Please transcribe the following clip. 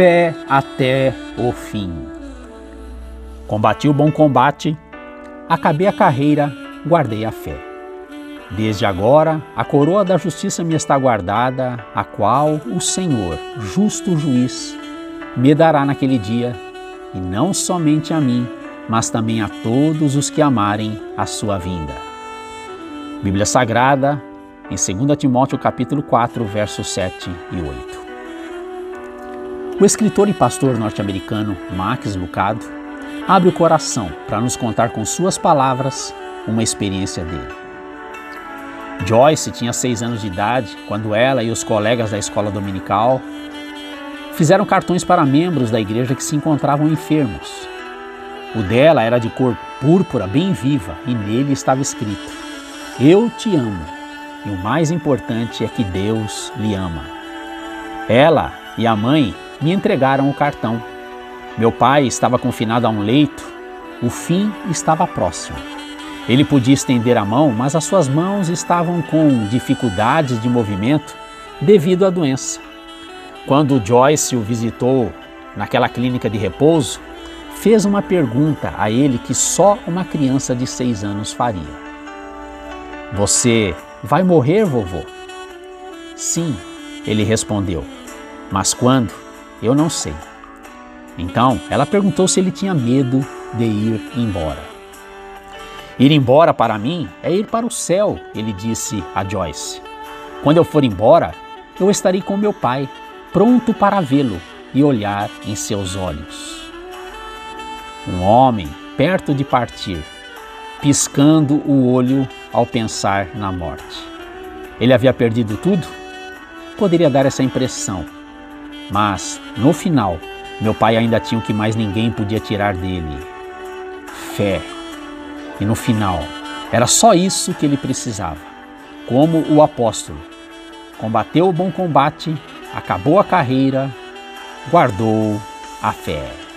fé até o fim. Combati o bom combate, acabei a carreira, guardei a fé. Desde agora, a coroa da justiça me está guardada, a qual o Senhor, justo juiz, me dará naquele dia, e não somente a mim, mas também a todos os que amarem a sua vinda. Bíblia Sagrada, em 2 Timóteo capítulo 4, versos 7 e 8. O escritor e pastor norte-americano Max Lucado abre o coração para nos contar com suas palavras uma experiência dele. Joyce tinha seis anos de idade quando ela e os colegas da escola dominical fizeram cartões para membros da igreja que se encontravam enfermos. O dela era de cor púrpura bem viva e nele estava escrito: Eu te amo. E o mais importante é que Deus lhe ama. Ela e a mãe me entregaram o cartão. Meu pai estava confinado a um leito, o fim estava próximo. Ele podia estender a mão, mas as suas mãos estavam com dificuldades de movimento devido à doença. Quando Joyce o visitou naquela clínica de repouso, fez uma pergunta a ele que só uma criança de seis anos faria: Você vai morrer, vovô? Sim, ele respondeu. Mas quando? Eu não sei. Então ela perguntou se ele tinha medo de ir embora. Ir embora para mim é ir para o céu, ele disse a Joyce. Quando eu for embora, eu estarei com meu pai, pronto para vê-lo e olhar em seus olhos. Um homem perto de partir, piscando o olho ao pensar na morte. Ele havia perdido tudo? Poderia dar essa impressão, mas no final, meu pai ainda tinha o que mais ninguém podia tirar dele: fé. E no final, era só isso que ele precisava. Como o apóstolo, combateu o bom combate, acabou a carreira, guardou a fé.